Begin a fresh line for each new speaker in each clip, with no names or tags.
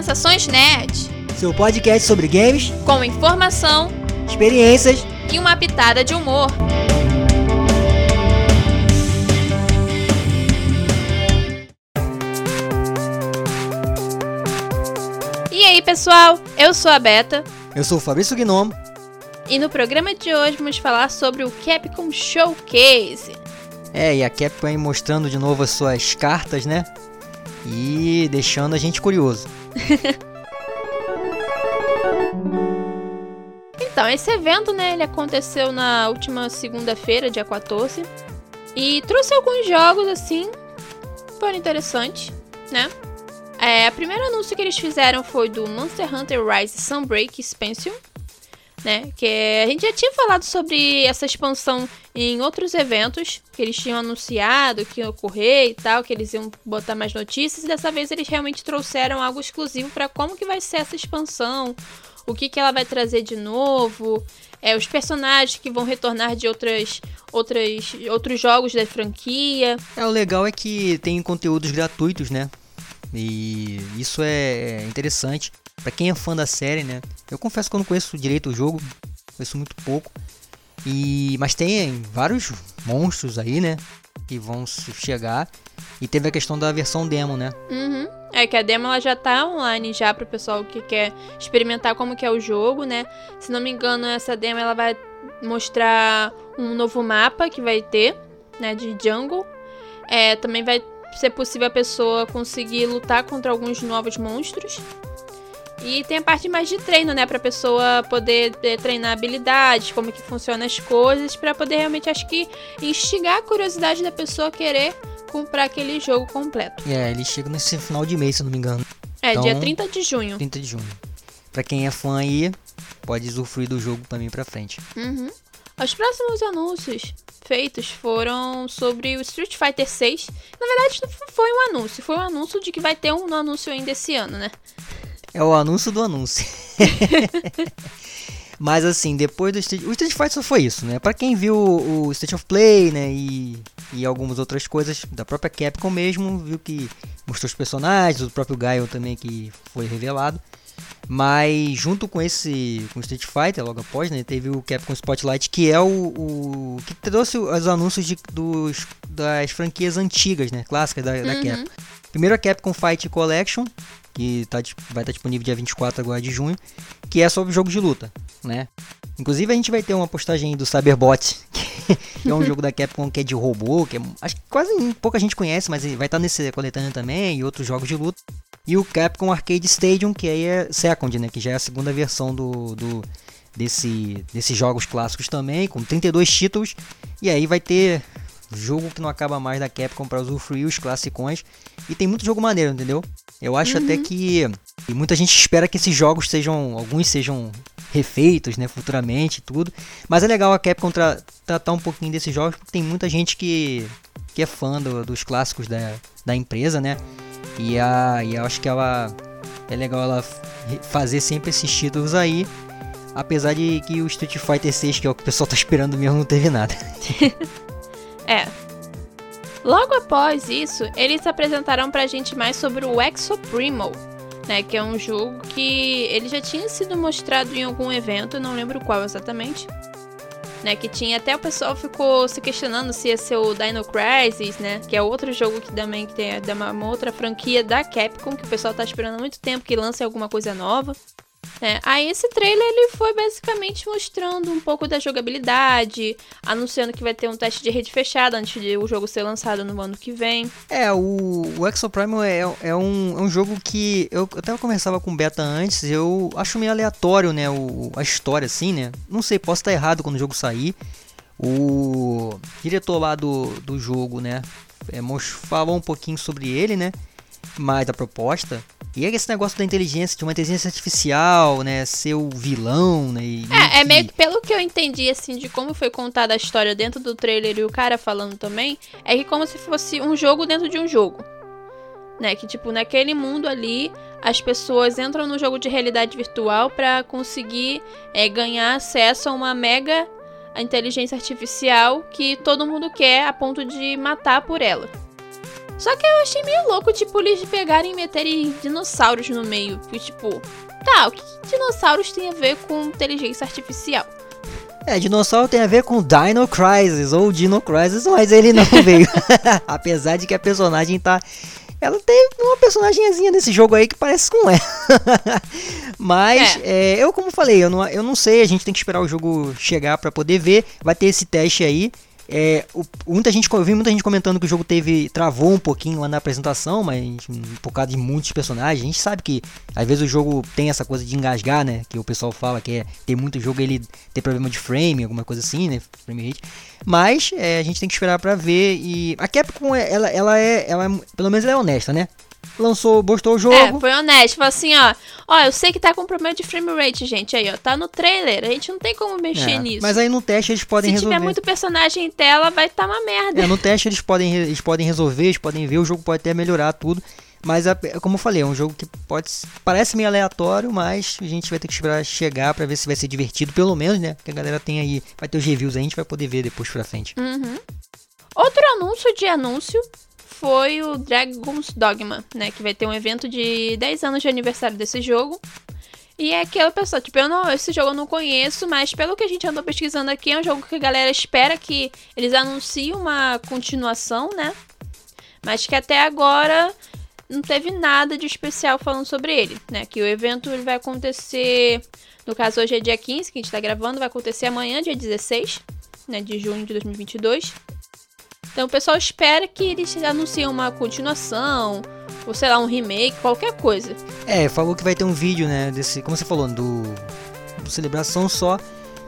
Sensações Nerd.
Seu podcast sobre games,
com informação,
experiências
e uma pitada de humor. E aí, pessoal? Eu sou a Beta.
Eu sou o Fabrício Gnomo.
E no programa de hoje vamos falar sobre o Capcom Showcase.
É, e a Capcom aí mostrando de novo as suas cartas, né? E deixando a gente curioso.
então, esse evento, né, ele aconteceu na última segunda-feira, dia 14. E trouxe alguns jogos, assim, foram interessantes, né? É, o primeiro anúncio que eles fizeram foi do Monster Hunter Rise Sunbreak Expansion, né? Que a gente já tinha falado sobre essa expansão em outros eventos que eles tinham anunciado que ia ocorrer e tal, que eles iam botar mais notícias. E dessa vez eles realmente trouxeram algo exclusivo para como que vai ser essa expansão, o que que ela vai trazer de novo, é, os personagens que vão retornar de outras, outras, outros jogos da franquia.
É, o legal é que tem conteúdos gratuitos, né? E isso é interessante. Para quem é fã da série, né? Eu confesso que eu não conheço direito o jogo, conheço muito pouco. E mas tem vários monstros aí, né? Que vão chegar. E teve a questão da versão demo, né?
Uhum. É que a demo ela já tá online já pro pessoal que quer experimentar como que é o jogo, né? Se não me engano, essa demo ela vai mostrar um novo mapa que vai ter, né, de jungle. É, também vai ser possível a pessoa conseguir lutar contra alguns novos monstros. E tem a parte mais de treino, né, pra pessoa poder é, treinar habilidades, como que funcionam as coisas, para poder realmente, acho que, instigar a curiosidade da pessoa querer comprar aquele jogo completo.
É, ele chega nesse final de mês, se não me engano.
É, então, dia 30 de junho.
30 de junho. Pra quem é fã aí, pode usufruir do jogo pra mim pra frente.
Uhum. Os próximos anúncios feitos foram sobre o Street Fighter 6. Na verdade, não foi um anúncio, foi um anúncio de que vai ter um anúncio ainda esse ano, né?
É o anúncio do anúncio. Mas assim, depois do Street... O Street Fighter só foi isso, né? Pra quem viu o State of Play, né? E, e algumas outras coisas da própria Capcom mesmo, viu que mostrou os personagens, o próprio Gaio também que foi revelado. Mas junto com esse com Street Fighter, logo após, né, teve o Capcom Spotlight, que é o, o que trouxe os anúncios de, dos, das franquias antigas, né, clássicas da, uhum. da Capcom. Primeiro a Capcom Fight Collection, que tá, vai estar tá disponível dia 24 agora de junho, que é sobre jogo de luta, né? Inclusive a gente vai ter uma postagem do Cyberbot, que é um jogo da Capcom que é de robô, que é, acho que quase pouca gente conhece, mas vai estar tá nesse coletâneo também e outros jogos de luta. E o Capcom Arcade Stadium, que aí é Second, né, que já é a segunda versão do, do desse desses jogos clássicos também, com 32 títulos. E aí vai ter jogo que não acaba mais da Capcom para usufruir os classicões. E tem muito jogo maneiro, entendeu? Eu acho uhum. até que e muita gente espera que esses jogos sejam, alguns sejam refeitos, né, futuramente, tudo. Mas é legal a Capcom tra tratar um pouquinho desses jogos, porque tem muita gente que, que é fã do, dos clássicos da, da empresa, né? E, a, e eu acho que ela é legal ela fazer sempre esses títulos aí, apesar de que o Street Fighter 6, que é o que o pessoal tá esperando mesmo, não teve nada.
é, Logo após isso, eles apresentaram pra gente mais sobre o Exoprimo, né, que é um jogo que ele já tinha sido mostrado em algum evento, não lembro qual exatamente. Né, que tinha até o pessoal ficou se questionando se ia ser o Dino Crisis, né, que é outro jogo que também que tem uma, uma outra franquia da Capcom que o pessoal tá esperando há muito tempo que lance alguma coisa nova. É, aí esse trailer ele foi basicamente mostrando um pouco da jogabilidade, anunciando que vai ter um teste de rede fechada antes de o jogo ser lançado no ano que vem.
É, o, o Exoprime é, é, um, é um jogo que eu, eu até conversava com o Beta antes, eu acho meio aleatório, né, o, a história assim, né? Não sei, posso estar errado quando o jogo sair. O diretor lá do, do jogo, né, é, falou um pouquinho sobre ele, né? Mais da proposta. E é esse negócio da inteligência, de uma inteligência artificial, né? Ser o vilão, né?
E é, é meio que pelo que eu entendi, assim, de como foi contada a história dentro do trailer e o cara falando também, é que como se fosse um jogo dentro de um jogo. Né? Que, tipo, naquele mundo ali, as pessoas entram no jogo de realidade virtual para conseguir é, ganhar acesso a uma mega inteligência artificial que todo mundo quer a ponto de matar por ela. Só que eu achei meio louco, tipo, eles pegarem e meterem dinossauros no meio. Porque, tipo, tá, o que dinossauros tem a ver com inteligência artificial?
É, dinossauro tem a ver com Dino Crisis ou Dino Crisis, mas ele não veio. Apesar de que a personagem tá. Ela tem uma personagemzinha nesse jogo aí que parece com ela. mas, é. É, eu como falei, eu não, eu não sei, a gente tem que esperar o jogo chegar para poder ver. Vai ter esse teste aí. É, o, muita gente, eu vi muita gente comentando que o jogo teve travou um pouquinho lá na apresentação, mas por causa de muitos personagens. A gente sabe que às vezes o jogo tem essa coisa de engasgar, né? Que o pessoal fala que é, tem muito jogo ele tem problema de frame, alguma coisa assim, né? Frame rate. Mas é, a gente tem que esperar para ver e a Capcom ela, ela é, ela é, pelo menos ela é honesta, né? Lançou, postou o jogo. É,
foi honesto. Falou assim, ó. Ó, eu sei que tá com problema de frame rate, gente. Aí, ó. Tá no trailer. A gente não tem como mexer é, nisso.
Mas aí no teste eles podem
Se
resolver.
Se tiver muito personagem em tela, vai estar tá uma merda.
É, no teste eles podem, eles podem resolver, eles podem ver. O jogo pode até melhorar tudo. Mas, como eu falei, é um jogo que pode parece meio aleatório, mas a gente vai ter que esperar chegar para ver se vai ser divertido, pelo menos, né? Porque a galera tem aí, vai ter os reviews aí, a gente vai poder ver depois pra frente.
Uhum. Outro anúncio de anúncio foi o Dragon's Dogma, né? Que vai ter um evento de 10 anos de aniversário desse jogo. E é aquela pessoa, tipo, eu não, esse jogo eu não conheço, mas pelo que a gente andou pesquisando aqui, é um jogo que a galera espera que eles anunciem uma continuação, né? Mas que até agora não teve nada de especial falando sobre ele, né? Que o evento ele vai acontecer, no caso hoje é dia 15, que a gente tá gravando, vai acontecer amanhã, dia 16, né, de junho de 2022. Então o pessoal espera que eles anunciem uma continuação, ou sei lá, um remake, qualquer coisa.
É, falou que vai ter um vídeo, né, desse, como você falou, do, celebração só.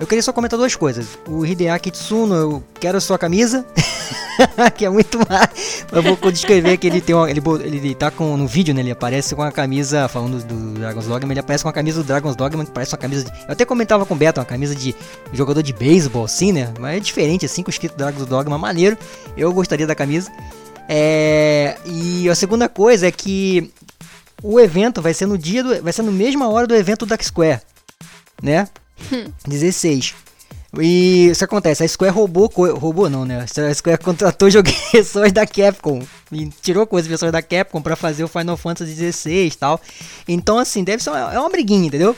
Eu queria só comentar duas coisas. O Hideaki Tsuno, eu quero a sua camisa. que é muito mais. Eu vou descrever que ele tem uma, ele, ele tá com no vídeo, né? Ele aparece com a camisa falando do Dragon's Dogma, ele aparece com a camisa do Dragon's Dogma que parece uma camisa de, Eu até comentava com o Beto, uma camisa de jogador de beisebol assim, né? Mas é diferente assim com o escrito Dragon's Dogma, maneiro. Eu gostaria da camisa. É, e a segunda coisa é que o evento vai ser no dia do, vai ser no mesma hora do evento da Square, né? 16. E isso acontece, a Square roubou, roubou não, né? A Square contratou pessoas da Capcom e tirou coisas pessoas da Capcom para fazer o Final Fantasy XVI e tal. Então assim, deve ser uma, é uma briguinha, entendeu?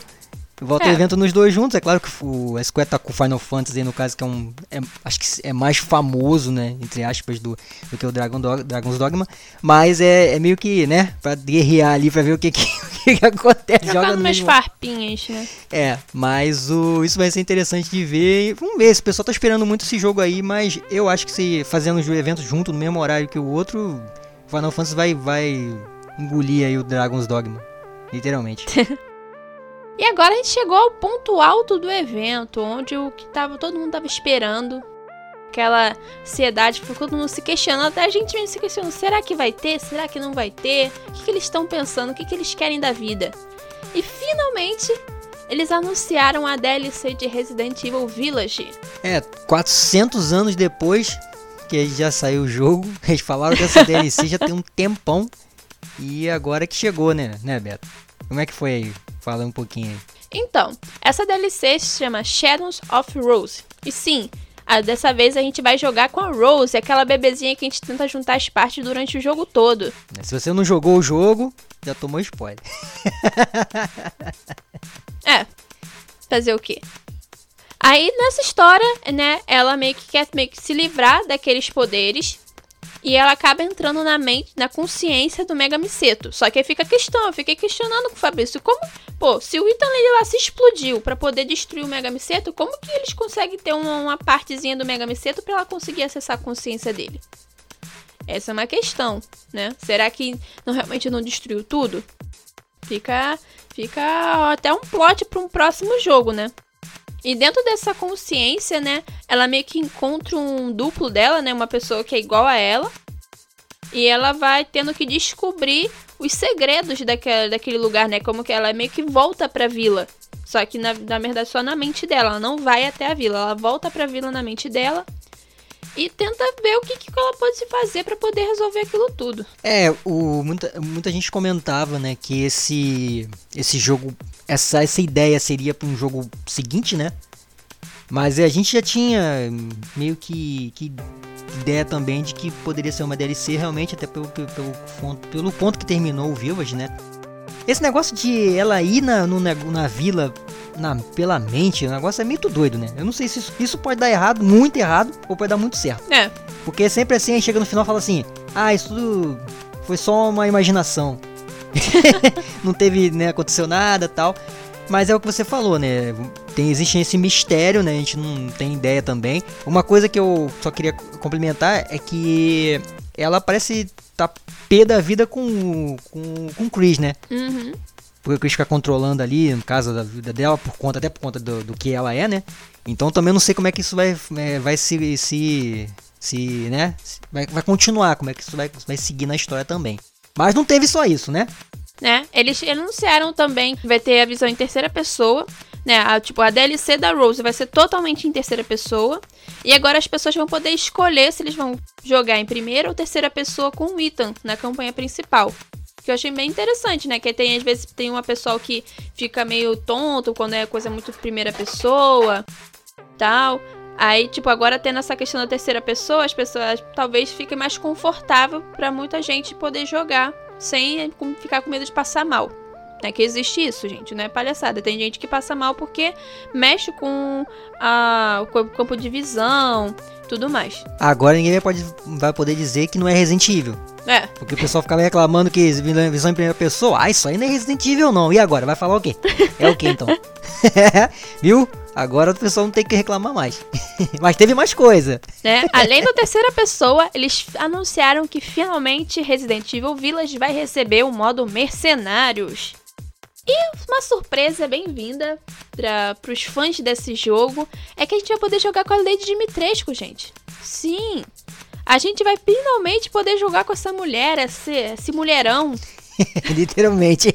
Volta é. o evento nos dois juntos. É claro que o, a Square tá com o Final Fantasy, no caso, que é um. É, acho que é mais famoso, né? Entre aspas, do, do que o Dragon Dog, Dragon's Dogma. Mas é, é meio que, né? Pra guerrear ali, pra ver o que, que, o que, acontece.
Jogando Joga umas farpinhas, né?
É, mas o, isso vai ser interessante de ver. Vamos ver, esse pessoal tá esperando muito esse jogo aí, mas eu acho que se fazendo os eventos junto no mesmo horário que o outro, Final Fantasy vai, vai engolir aí o Dragon's Dogma. Literalmente.
E agora a gente chegou ao ponto alto do evento, onde o que tava, todo mundo tava esperando. Aquela ansiedade, ficou todo mundo se questionando, até a gente mesmo se questionando, será que vai ter? Será que não vai ter? O que, que eles estão pensando? O que, que eles querem da vida? E finalmente, eles anunciaram a DLC de Resident Evil Village.
É, 400 anos depois que já saiu o jogo, eles falaram dessa DLC já tem um tempão. E agora que chegou, né, né, Beto? Como é que foi aí? Fala um pouquinho aí.
Então, essa DLC se chama Shadows of Rose. E sim, dessa vez a gente vai jogar com a Rose, aquela bebezinha que a gente tenta juntar as partes durante o jogo todo.
Se você não jogou o jogo, já tomou spoiler.
é. Fazer o quê? Aí nessa história, né, ela meio que quer meio que se livrar daqueles poderes e ela acaba entrando na mente, na consciência do Mega Miseto. Só que aí fica a questão, eu fiquei questionando com o Fabrício, como, pô, se o Ethan Lily lá se explodiu para poder destruir o Mega Miseto, como que eles conseguem ter uma, uma partezinha do Mega Miseto para ela conseguir acessar a consciência dele? Essa é uma questão, né? Será que não, realmente não destruiu tudo? Fica, fica até um plot para um próximo jogo, né? E dentro dessa consciência, né, ela meio que encontra um duplo dela, né, uma pessoa que é igual a ela. E ela vai tendo que descobrir os segredos daquele, daquele lugar, né, como que ela meio que volta pra vila. Só que na, na verdade só na mente dela, ela não vai até a vila, ela volta pra vila na mente dela e tenta ver o que, que ela pode se fazer para poder resolver aquilo tudo.
É, o, muita, muita gente comentava, né, que esse esse jogo, essa, essa ideia seria para um jogo seguinte, né? Mas a gente já tinha meio que, que ideia também de que poderia ser uma DLC realmente, até pelo, pelo, pelo, pelo ponto que terminou o Village, né? Esse negócio de ela ir na, no, na vila na, pela mente, o negócio é muito doido, né? Eu não sei se isso, isso pode dar errado, muito errado, ou pode dar muito certo.
É.
Porque sempre assim, aí chega no final e fala assim: Ah, isso tudo foi só uma imaginação. não teve, né, aconteceu nada tal. Mas é o que você falou, né? Tem, existe esse mistério, né? A gente não tem ideia também. Uma coisa que eu só queria complementar é que ela parece tá pé da vida com, com, com o Chris, né?
Uhum.
Porque o Chris fica controlando ali, no caso da vida dela, por conta, até por conta do, do que ela é, né? Então também não sei como é que isso vai, é, vai se, se, se né? Vai, vai continuar, como é que isso vai, vai seguir na história também. Mas não teve só isso, né?
Né? Eles anunciaram também que vai ter a visão em terceira pessoa, né? A, tipo, a DLC da Rose vai ser totalmente em terceira pessoa. E agora as pessoas vão poder escolher se eles vão jogar em primeira ou terceira pessoa com o Ethan na campanha principal. Que eu achei bem interessante, né? Que tem, às vezes, tem uma pessoa que fica meio tonto quando é coisa muito primeira pessoa, tal. Aí, tipo, agora tendo essa questão da terceira pessoa, as pessoas talvez fiquem mais confortável para muita gente poder jogar sem ficar com medo de passar mal. É que existe isso, gente, não é palhaçada. Tem gente que passa mal porque mexe com a, o campo de visão, tudo mais.
Agora ninguém vai, vai poder dizer que não é Resident Evil.
É.
Porque o pessoal ficava reclamando que visão em primeira pessoa, ah, isso aí não é Resident Evil não. E agora? Vai falar o quê? É o quê então? Viu? Agora o pessoal não tem que reclamar mais. Mas teve mais coisa.
É, além da terceira pessoa, eles anunciaram que finalmente Resident Evil Village vai receber o modo Mercenários. E uma surpresa bem-vinda para os fãs desse jogo é que a gente vai poder jogar com a Lady Dimitrescu, gente. Sim, a gente vai finalmente poder jogar com essa mulher, esse, esse mulherão.
Literalmente.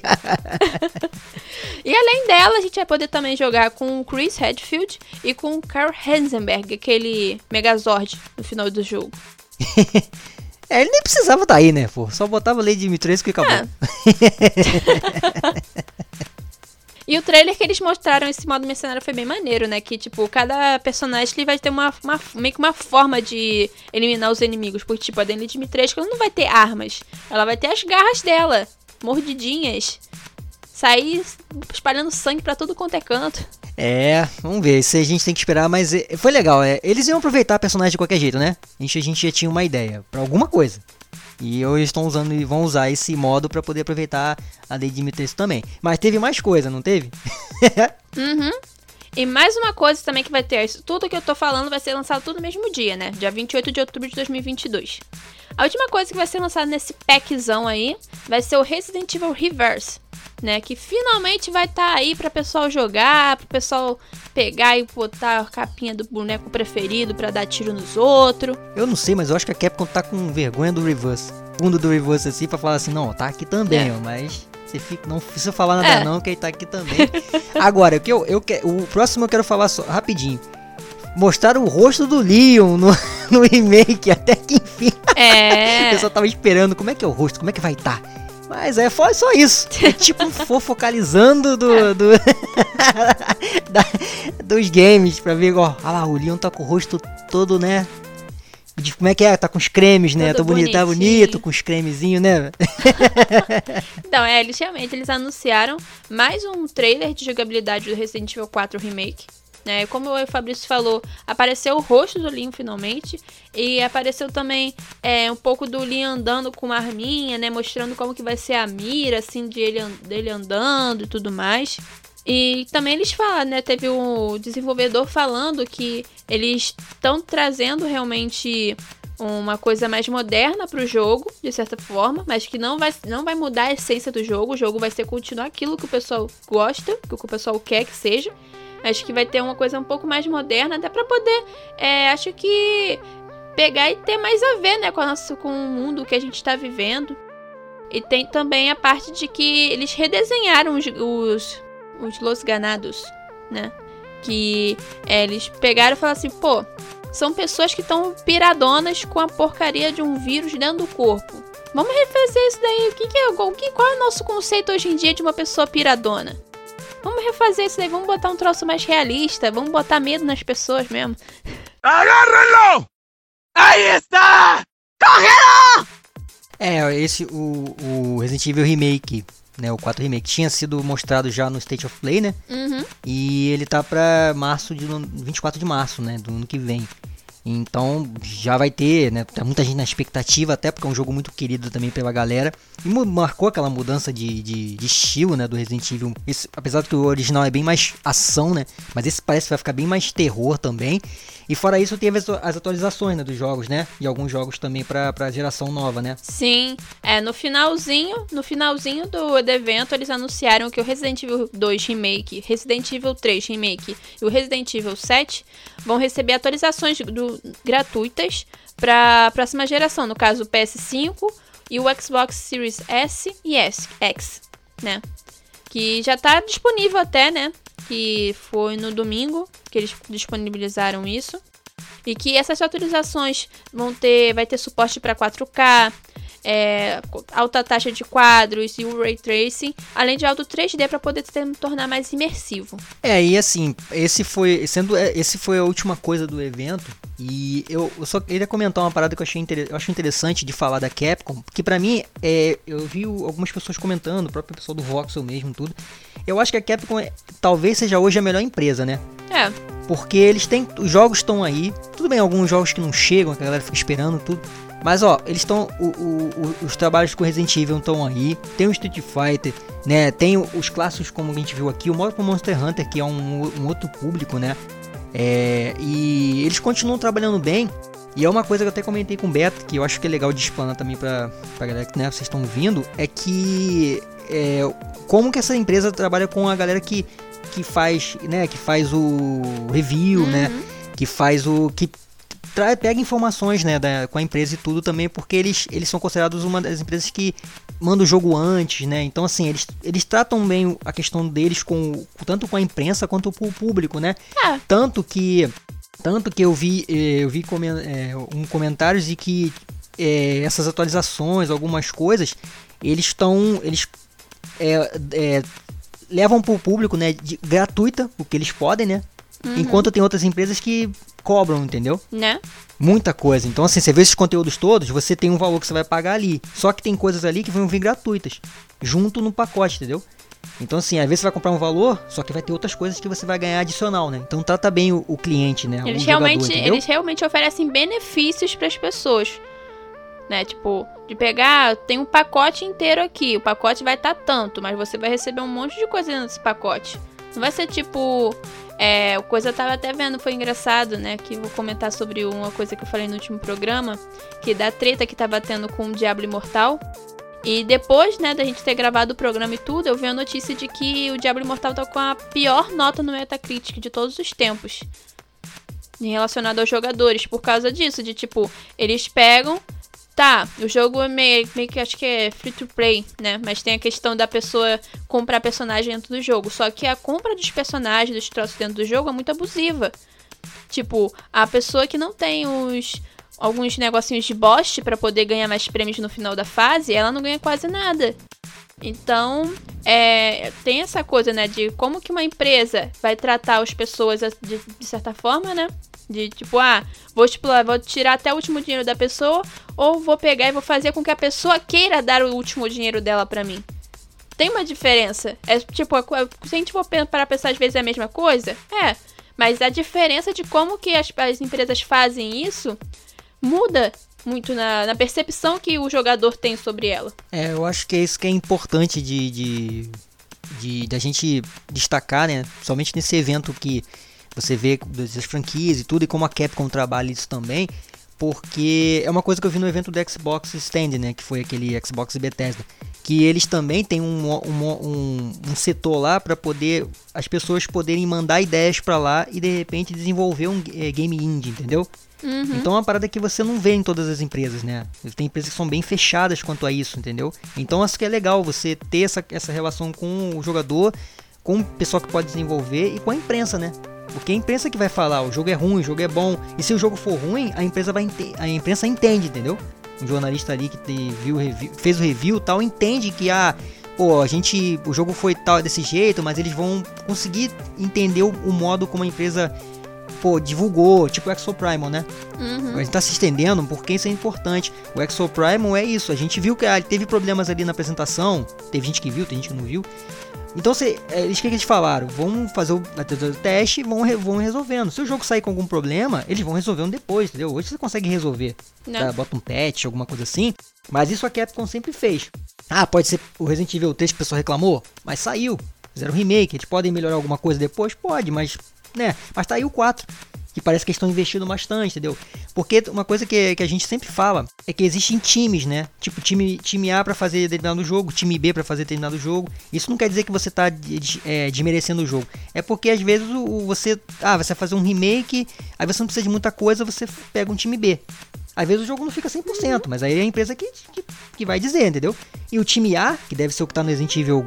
e além dela, a gente vai poder também jogar com o Chris Redfield e com o Carl Hansenberg, aquele Megazord no final do jogo.
é, ele nem precisava estar tá aí, né, pô? Só botava Lady Dimitrescu e acabou. É.
E o trailer que eles mostraram esse modo mercenário foi bem maneiro, né? Que, tipo, cada personagem ele vai ter uma, uma meio que uma forma de eliminar os inimigos. Porque, tipo, a Dani Dimitrescu não vai ter armas. Ela vai ter as garras dela, mordidinhas. Sair espalhando sangue para tudo quanto é canto.
É, vamos ver. Isso a gente tem que esperar, mas é, foi legal. É, eles iam aproveitar a personagem de qualquer jeito, né? A gente, a gente já tinha uma ideia para alguma coisa. E hoje estão usando e vão usar esse modo para poder aproveitar a Lady Dimitrescu também. Mas teve mais coisa, não teve?
uhum. E mais uma coisa também que vai ter, isso tudo que eu tô falando vai ser lançado tudo no mesmo dia, né? Dia 28 de outubro de 2022. A última coisa que vai ser lançada nesse packzão aí vai ser o Resident Evil Reverse né? Que finalmente vai estar tá aí para pessoal jogar, para pessoal pegar e botar a capinha do boneco preferido para dar tiro nos outros.
Eu não sei, mas eu acho que a Capcom tá com vergonha do Reverse. Fundo do Reverse assim para falar assim, não, tá aqui também, é. ó, mas você fica, não precisa falar nada é. não, que ele tá aqui também. Agora, o que eu, eu o próximo eu quero falar só, rapidinho. Mostrar o rosto do Leon no, no remake, até que enfim.
É.
eu só tava esperando como é que é o rosto, como é que vai estar. Tá? Mas é foi só isso. É tipo for focalizando do, do da, dos games pra ver, ó. Olha lá, o Leon tá com o rosto todo, né? De, como é que é? Tá com os cremes, né? Tá bonito, tá bonito, com os cremezinhos, né?
então, é, eles realmente eles anunciaram mais um trailer de jogabilidade do Resident Evil 4 Remake. Né? Como o Fabrício falou, apareceu o rosto do Leon finalmente. E apareceu também é, um pouco do Leon andando com uma arminha, né? Mostrando como que vai ser a mira, assim, de ele, dele andando e tudo mais. E também eles falam, né? Teve um desenvolvedor falando que eles estão trazendo realmente uma coisa mais moderna para o jogo, de certa forma, mas que não vai, não vai mudar a essência do jogo. O jogo vai ser continuar aquilo que o pessoal gosta, que o pessoal quer que seja. Acho que vai ter uma coisa um pouco mais moderna, até para poder, é, acho que pegar e ter mais a ver, né, com, a nossa, com o mundo que a gente está vivendo. E tem também a parte de que eles redesenharam os, os, os Los Ganados, né? Que é, eles pegaram e falaram assim, pô, são pessoas que estão piradonas com a porcaria de um vírus dentro do corpo. Vamos refazer isso daí. O que, que é, o que, qual é o nosso conceito hoje em dia de uma pessoa piradona? Vamos refazer isso daí, vamos botar um troço mais realista, vamos botar medo nas pessoas mesmo.
Agárrenlo! Aí está! Correram!
É, esse, o, o Resident Evil Remake, né, o 4 Remake, tinha sido mostrado já no State of Play, né?
Uhum.
E ele tá pra março de 24 de março, né, do ano que vem. Então já vai ter, né? Tem muita gente na expectativa, até porque é um jogo muito querido também pela galera. E marcou aquela mudança de, de, de estilo, né? Do Resident Evil. Esse, apesar que o original é bem mais ação, né? Mas esse parece que vai ficar bem mais terror também. E fora isso, teve as atualizações né, dos jogos, né? E alguns jogos também pra, pra geração nova, né?
Sim. É, no finalzinho, no finalzinho do, do evento, eles anunciaram que o Resident Evil 2 Remake, Resident Evil 3 Remake e o Resident Evil 7 vão receber atualizações do, gratuitas para próxima geração, no caso o PS5 e o Xbox Series S e S, X, né? Que já está disponível até, né? Que foi no domingo que eles disponibilizaram isso. E que essas atualizações vão ter, vai ter suporte para 4K, é, alta taxa de quadros e o ray tracing, além de alto 3D para poder se tornar mais imersivo.
É, e assim, esse foi sendo é, esse foi a última coisa do evento e eu, eu só queria comentar uma parada que eu achei eu acho interessante de falar da Capcom, que para mim é, eu vi algumas pessoas comentando, o próprio pessoal do Voxel mesmo tudo. Eu acho que a Capcom é, talvez seja hoje a melhor empresa, né?
É.
Porque eles têm os jogos estão aí, tudo bem alguns jogos que não chegam, que a galera fica esperando tudo. Mas ó, eles estão. Os trabalhos com Resident Evil estão aí. Tem o Street Fighter, né? Tem os clássicos como a gente viu aqui, o próprio Monster Hunter, que é um, um outro público, né? É, e eles continuam trabalhando bem. E é uma coisa que eu até comentei com o Beto, que eu acho que é legal de explanar também pra, pra galera que né, vocês estão vindo, é que é, como que essa empresa trabalha com a galera que, que faz, né, que faz o review, né? uhum. né? Que faz o. que pega informações né, da, com a empresa e tudo também, porque eles, eles são considerados uma das empresas que manda o jogo antes, né? Então, assim, eles, eles tratam bem a questão deles com tanto com a imprensa quanto com o público, né?
É.
Tanto que tanto que eu vi eh, eu vi é, um comentários de que é, essas atualizações, algumas coisas, eles estão eles é, é, levam para o público, né, de, gratuita, o que eles podem, né? Uhum. Enquanto tem outras empresas que cobram, entendeu?
Né?
Muita coisa. Então, assim, você vê esses conteúdos todos, você tem um valor que você vai pagar ali. Só que tem coisas ali que vão vir gratuitas, junto no pacote, entendeu? Então, assim, às vezes você vai comprar um valor, só que vai ter outras coisas que você vai ganhar adicional, né? Então, trata bem o, o cliente, né?
Eles,
o
realmente,
jogador,
eles realmente oferecem benefícios para as pessoas. Né? Tipo, de pegar, tem um pacote inteiro aqui. O pacote vai estar tá tanto, mas você vai receber um monte de coisa dentro desse pacote. Não vai ser tipo, é, a coisa eu tava até vendo, foi engraçado, né? Que vou comentar sobre uma coisa que eu falei no último programa, que da treta que tava tendo com o Diablo Imortal. E depois, né, da gente ter gravado o programa e tudo, eu vi a notícia de que o Diablo Imortal tá com a pior nota no Metacritic de todos os tempos. Relacionado aos jogadores, por causa disso, de tipo, eles pegam, Tá, o jogo é meio, meio que acho que é free to play, né? Mas tem a questão da pessoa comprar personagem dentro do jogo. Só que a compra dos personagens, dos troços dentro do jogo é muito abusiva. Tipo, a pessoa que não tem os alguns negocinhos de boss para poder ganhar mais prêmios no final da fase, ela não ganha quase nada. Então, é, tem essa coisa, né, de como que uma empresa vai tratar as pessoas de, de certa forma, né? De tipo, ah, vou, tipo, vou tirar até o último dinheiro da pessoa, ou vou pegar e vou fazer com que a pessoa queira dar o último dinheiro dela pra mim. Tem uma diferença. É tipo, se a gente for para pensar às vezes é a mesma coisa, é. Mas a diferença de como que as, as empresas fazem isso muda muito na, na, percepção que o jogador tem sobre ela.
É, eu acho que é isso que é importante de, de, de da gente destacar, né? Somente nesse evento que você vê das franquias e tudo, e como a Capcom trabalha isso também, porque é uma coisa que eu vi no evento do Xbox Stand, né, que foi aquele Xbox Bethesda, que eles também têm um, um, um, um setor lá para poder as pessoas poderem mandar ideias para lá e de repente desenvolver um é, game indie, entendeu?
Uhum.
Então é uma parada que você não vê em todas as empresas, né? Tem empresas que são bem fechadas quanto a isso, entendeu? Então acho que é legal você ter essa, essa relação com o jogador, com o pessoal que pode desenvolver e com a imprensa, né? Porque a imprensa que vai falar, o jogo é ruim, o jogo é bom. E se o jogo for ruim, a empresa vai a imprensa entende, entendeu? Um jornalista ali que viu, fez o review tal, entende que a ah, pô, a gente, o jogo foi tal desse jeito, mas eles vão conseguir entender o, o modo como a empresa pô, divulgou, tipo o Exo Primal, né?
Uhum.
A gente tá se estendendo porque isso é importante. O Exo Primal é isso. A gente viu que ah, teve problemas ali na apresentação. Teve gente que viu, tem gente que não viu. Então, se, é, eles o que eles falaram? Vamos fazer o, o teste e vão, vão resolvendo. Se o jogo sair com algum problema, eles vão resolvendo depois, entendeu? Hoje você consegue resolver. Tá? Bota um patch, alguma coisa assim. Mas isso a Capcom sempre fez. Ah, pode ser o Resident Evil 3 que o pessoal reclamou, mas saiu. Fizeram remake, eles podem melhorar alguma coisa depois? Pode, mas. né? Mas tá aí o 4. Que parece que estão investindo bastante, entendeu? Porque uma coisa que, que a gente sempre fala é que existem times, né? Tipo, time, time A pra fazer determinado jogo, time B pra fazer determinado jogo. Isso não quer dizer que você tá de- é, desmerecendo o jogo. É porque às vezes o, o- você. Ah, você vai fazer um remake, aí você não precisa de muita coisa, você pega um time B. Às vezes o jogo não fica 100%, mas aí é a empresa que, que, que vai dizer, entendeu? E o time A, que deve ser o que tá no Resident Evil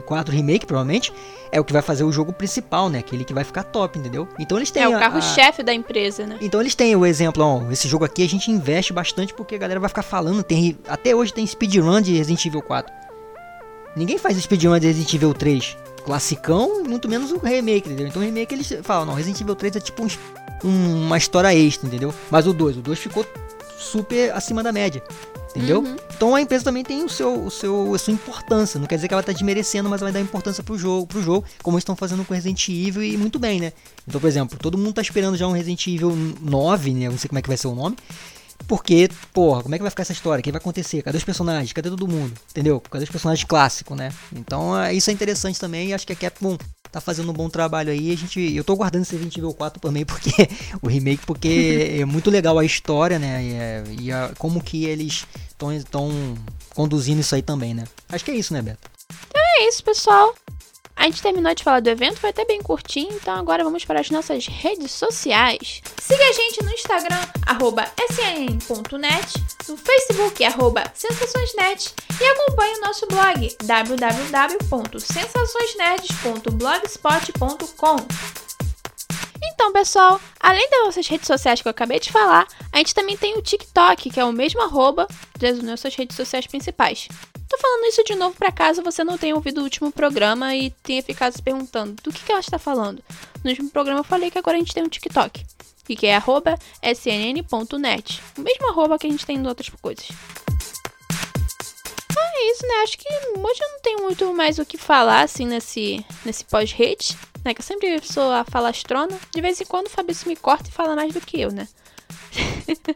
4 Remake, provavelmente, é o que vai fazer o jogo principal, né? Aquele que vai ficar top, entendeu? Então eles têm
É o
a- a-
carro-chefe da empresa, né?
então eles têm o exemplo, ó, esse jogo aqui a gente investe bastante porque a galera vai ficar falando, tem até hoje tem speedrun de Resident Evil 4. Ninguém faz speedrun de Resident Evil 3, classicão, muito menos o remake, entendeu? Então o remake eles falam, não, Resident Evil 3 é tipo um- uma história extra, entendeu? Mas o 2, o 2 ficou super acima da média. Entendeu?
Uhum.
Então a empresa também tem o seu, o seu, a sua importância. Não quer dizer que ela está desmerecendo, mas ela vai dar importância pro jogo, pro jogo, como estão fazendo com Resident Evil e muito bem, né? Então, por exemplo, todo mundo tá esperando já um Resident Evil 9, né? Não sei como é que vai ser o nome. Porque, porra, como é que vai ficar essa história? O que vai acontecer? Cadê os personagens? Cadê todo mundo? Entendeu? Cadê os personagens clássicos, né? Então, é, isso é interessante também. Acho que a Capcom tá fazendo um bom trabalho aí. A gente, eu tô guardando esse Resident Evil 4 também, porque o remake, porque é muito legal a história, né? E, é- e a- como que eles estão conduzindo isso aí também, né? Acho que é isso, né, Beto?
É isso, pessoal. A gente terminou de falar do evento, foi até bem curtinho, então agora vamos para as nossas redes sociais. Siga a gente no Instagram, arroba snn.net, no Facebook, arroba sensaçõesnet e acompanhe o nosso blog, www.sensaçõesnerds.blogspot.com. Então, pessoal, além das nossas redes sociais que eu acabei de falar, a gente também tem o TikTok, que é o mesmo arroba das nossas redes sociais principais. Tô falando isso de novo pra caso você não tenha ouvido o último programa e tenha ficado se perguntando do que, que ela está falando. No último programa eu falei que agora a gente tem um TikTok, que é arroba snn.net, o mesmo arroba que a gente tem em outras coisas. É isso, né? Acho que hoje eu não tenho muito mais o que falar, assim, nesse, nesse pós-rede, né? Que eu sempre sou a falastrona. De vez em quando o Fabrício me corta e fala mais do que eu, né?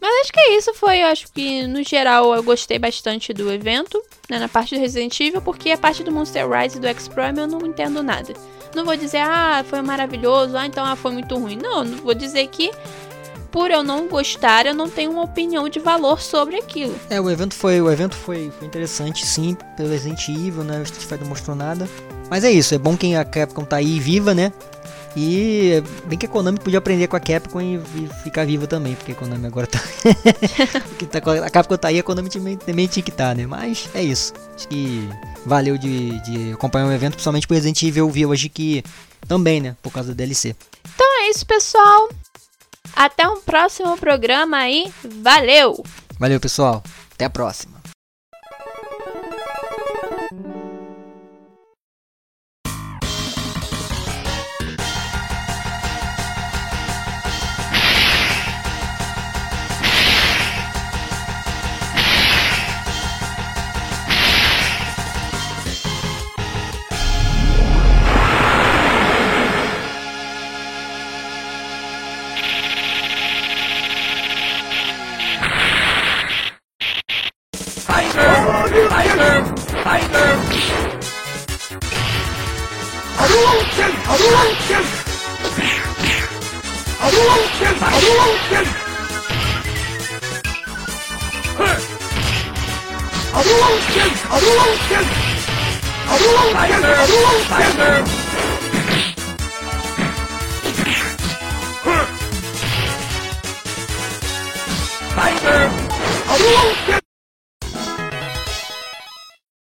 Mas acho que é isso, foi, acho que no geral eu gostei bastante do evento, né, na parte do Resident Evil, porque a parte do Monster Rise e do X-Prime eu não entendo nada. Não vou dizer, ah, foi maravilhoso, ah, então ah, foi muito ruim. Não, não vou dizer que por eu não gostar, eu não tenho uma opinião de valor sobre aquilo.
É, o evento foi, o evento foi, foi interessante, sim, pelo Resident Evil, né? O Street Fighter não mostrou nada. Mas é isso, é bom que a Capcom tá aí viva, né? E bem que a Konami podia aprender com a Capcom e, ficar viva também, porque a Konami agora tá. porque tá a Capcom tá aí, a Konami também, também tinha que estar, né? Mas é isso. Acho que valeu de, de acompanhar o evento, principalmente pro Resident Evil Village, que também, né? Por causa da DLC.
Então é isso, pessoal. Até um próximo programa aí. Valeu!
Valeu, pessoal. Até a próxima.
啊！龙剑，啊龙剑，啊龙剑，嘿，啊龙剑，啊龙剑，啊龙剑，啊龙剑。